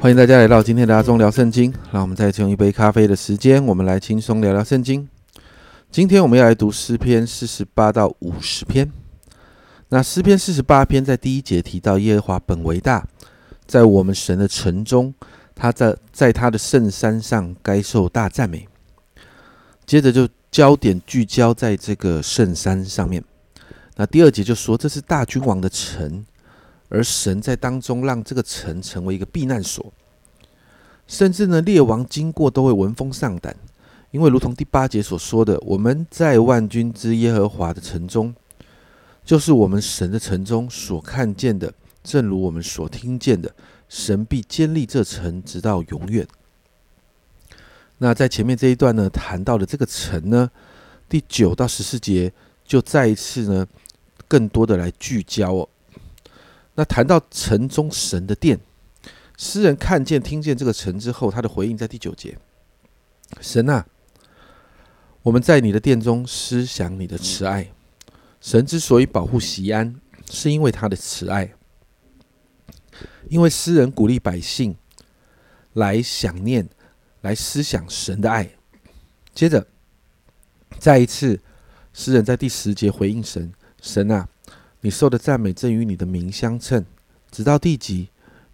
欢迎大家来到今天的阿忠聊圣经。让我们再次用一杯咖啡的时间，我们来轻松聊聊圣经。今天我们要来读诗篇四十八到五十篇。那诗篇四十八篇在第一节提到耶和华本为大，在我们神的城中，他在在他的圣山上该受大赞美。接着就焦点聚焦在这个圣山上面。那第二节就说这是大君王的城。而神在当中让这个城成为一个避难所，甚至呢，列王经过都会闻风丧胆，因为如同第八节所说的，我们在万军之耶和华的城中，就是我们神的城中所看见的，正如我们所听见的，神必坚立这城直到永远。那在前面这一段呢，谈到的这个城呢，第九到十四节就再一次呢，更多的来聚焦哦。那谈到城中神的殿，诗人看见、听见这个城之后，他的回应在第九节：“神啊，我们在你的殿中思想你的慈爱。神之所以保护西安，是因为他的慈爱。因为诗人鼓励百姓来想念、来思想神的爱。接着，再一次，诗人在第十节回应神：神啊。”你受的赞美正与你的名相称，直到地极。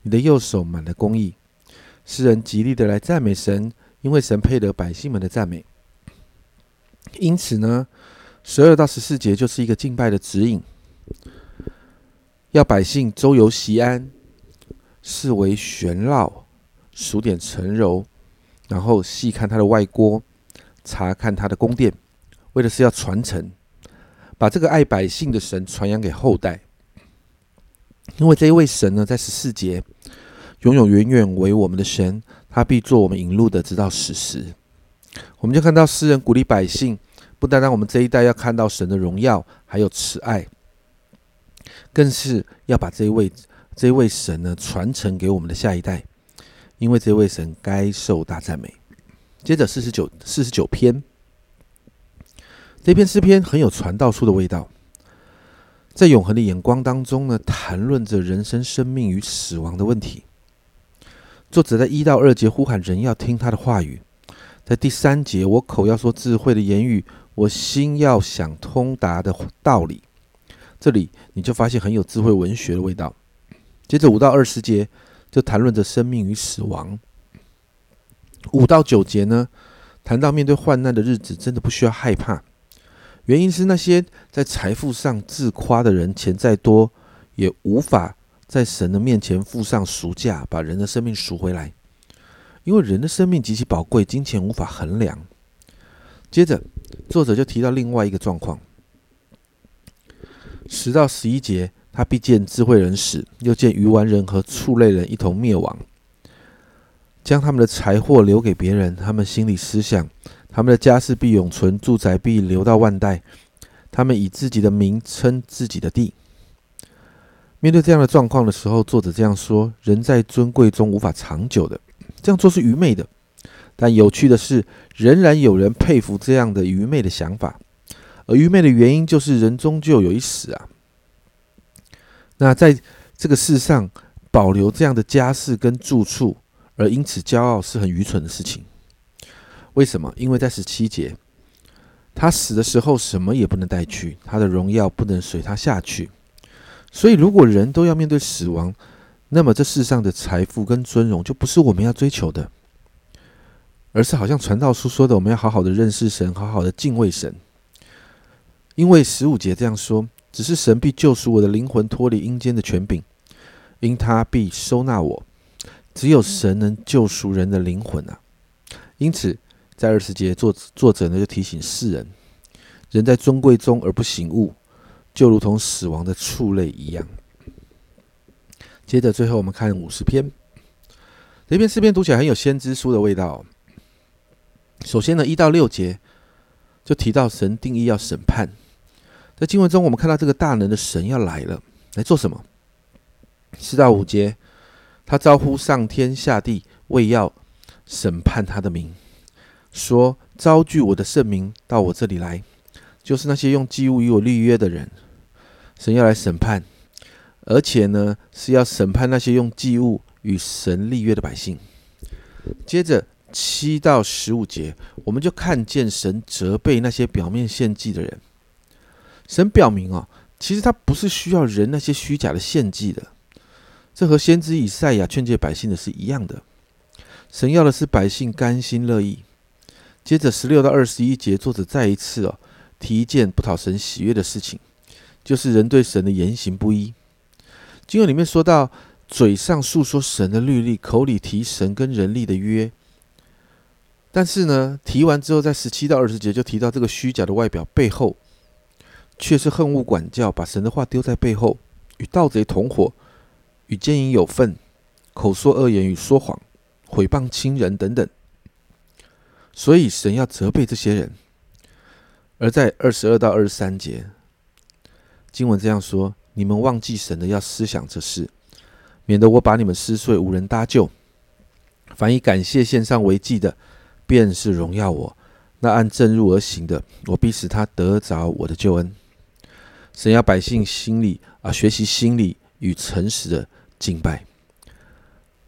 你的右手满了公义，诗人极力的来赞美神，因为神配得百姓们的赞美。因此呢，十二到十四节就是一个敬拜的指引，要百姓周游西安，视为玄绕，数点陈柔，然后细看他的外郭，查看他的宫殿，为的是要传承。把这个爱百姓的神传扬给后代，因为这一位神呢，在十四节永永远远为我们的神，他必做我们引路的，直到死时。我们就看到诗人鼓励百姓，不单单我们这一代要看到神的荣耀，还有慈爱，更是要把这一位这一位神呢传承给我们的下一代，因为这位神该受大赞美。接着四十九四十九篇。这篇诗篇很有传道书的味道，在永恒的眼光当中呢，谈论着人生、生命与死亡的问题。作者在一到二节呼喊人要听他的话语，在第三节，我口要说智慧的言语，我心要想通达的道理。这里你就发现很有智慧文学的味道。接着五到二十节就谈论着生命与死亡。五到九节呢，谈到面对患难的日子，真的不需要害怕。原因是那些在财富上自夸的人，钱再多也无法在神的面前付上赎价，把人的生命赎回来。因为人的生命极其宝贵，金钱无法衡量。接着，作者就提到另外一个状况：十到十一节，他必见智慧人死，又见愚顽人和畜类人一同灭亡，将他们的财货留给别人，他们心里思想。他们的家世必永存，住宅必留到万代。他们以自己的名称自己的地。面对这样的状况的时候，作者这样说：人在尊贵中无法长久的，这样做是愚昧的。但有趣的是，仍然有人佩服这样的愚昧的想法。而愚昧的原因就是人终究有一死啊。那在这个世上保留这样的家世跟住处，而因此骄傲，是很愚蠢的事情。为什么？因为在十七节，他死的时候什么也不能带去，他的荣耀不能随他下去。所以，如果人都要面对死亡，那么这世上的财富跟尊荣就不是我们要追求的，而是好像传道书说的，我们要好好的认识神，好好的敬畏神。因为十五节这样说：只是神必救赎我的灵魂，脱离阴间的权柄，因他必收纳我。只有神能救赎人的灵魂啊！因此。在二十节，作作者呢就提醒世人：人在尊贵中而不醒悟，就如同死亡的畜类一样。接着，最后我们看五十篇，这篇诗篇读起来很有先知书的味道。首先呢，一到六节就提到神定义要审判。在经文中，我们看到这个大能的神要来了，来做什么？四到五节，他招呼上天下地，为要审判他的名。说招聚我的圣名到我这里来，就是那些用祭物与我立约的人，神要来审判，而且呢是要审判那些用祭物与神立约的百姓。接着七到十五节，我们就看见神责备那些表面献祭的人。神表明啊，其实他不是需要人那些虚假的献祭的。这和先知以赛亚劝诫百姓的是一样的。神要的是百姓甘心乐意。接着十六到二十一节，作者再一次哦提一件不讨神喜悦的事情，就是人对神的言行不一。经文里面说到，嘴上诉说神的律例，口里提神跟人力的约。但是呢，提完之后，在十七到二十节就提到这个虚假的外表背后，却是恨恶管教，把神的话丢在背后，与盗贼同伙。与奸淫有份，口说恶言与说谎，毁谤亲人等等。所以神要责备这些人。而在二十二到二十三节，经文这样说：你们忘记神的，要思想这事，免得我把你们撕碎，无人搭救。凡以感谢献上为祭的，便是荣耀我；那按正入而行的，我必使他得着我的救恩。神要百姓心里啊，学习心里与诚实的。敬拜，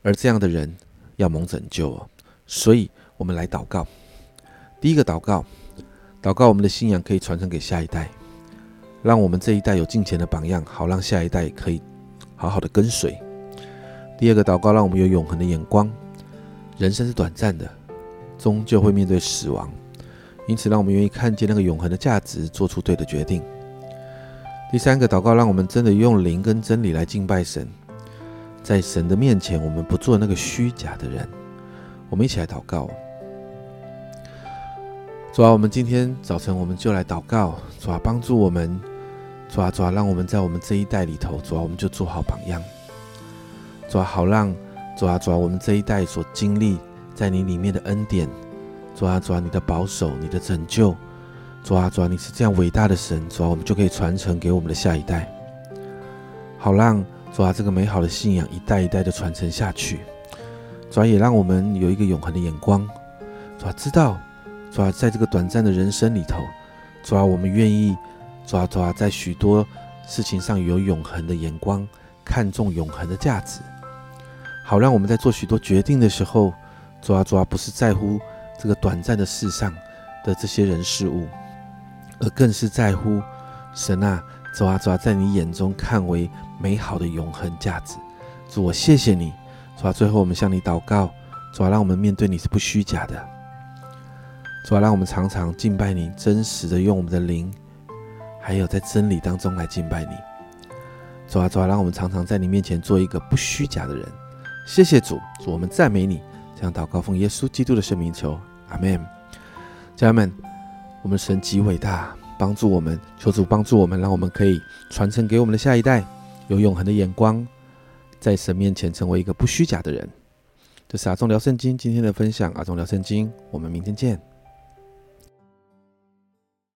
而这样的人要蒙拯救哦。所以，我们来祷告。第一个祷告，祷告我们的信仰可以传承给下一代，让我们这一代有敬虔的榜样，好让下一代可以好好的跟随。第二个祷告，让我们有永恒的眼光。人生是短暂的，终究会面对死亡，因此让我们愿意看见那个永恒的价值，做出对的决定。第三个祷告，让我们真的用灵跟真理来敬拜神。在神的面前，我们不做那个虚假的人。我们一起来祷告。主啊，我们今天早晨我们就来祷告，主啊，帮助我们，主啊，主啊，让我们在我们这一代里头，主啊，我们就做好榜样。主啊，好让主啊，主啊，我们这一代所经历在你里面的恩典，主啊，主啊，你的保守，你的拯救，主啊，主啊，你是这样伟大的神，主啊，我们就可以传承给我们的下一代，好让。主啊，这个美好的信仰一代一代的传承下去，主啊，也让我们有一个永恒的眼光。主啊，知道，主要，在这个短暂的人生里头，主要，我们愿意，主啊，主啊，在许多事情上有永恒的眼光，看重永恒的价值，好让我们在做许多决定的时候，主啊，主啊，不是在乎这个短暂的世上的这些人事物，而更是在乎神啊。主啊，主啊，在你眼中看为美好的永恒价值。主，我谢谢你。主啊，最后我们向你祷告。主啊，让我们面对你是不虚假的。主啊，让我们常常敬拜你，真实的用我们的灵，还有在真理当中来敬拜你。主啊，主啊，让我们常常在你面前做一个不虚假的人。谢谢主，主我们赞美你。这样祷告奉耶稣基督的圣名求，阿门。家人们，我们神极伟大。帮助我们，求主帮助我们，让我们可以传承给我们的下一代有永恒的眼光，在神面前成为一个不虚假的人。这是阿忠聊圣经今天的分享，阿忠聊圣经，我们明天见。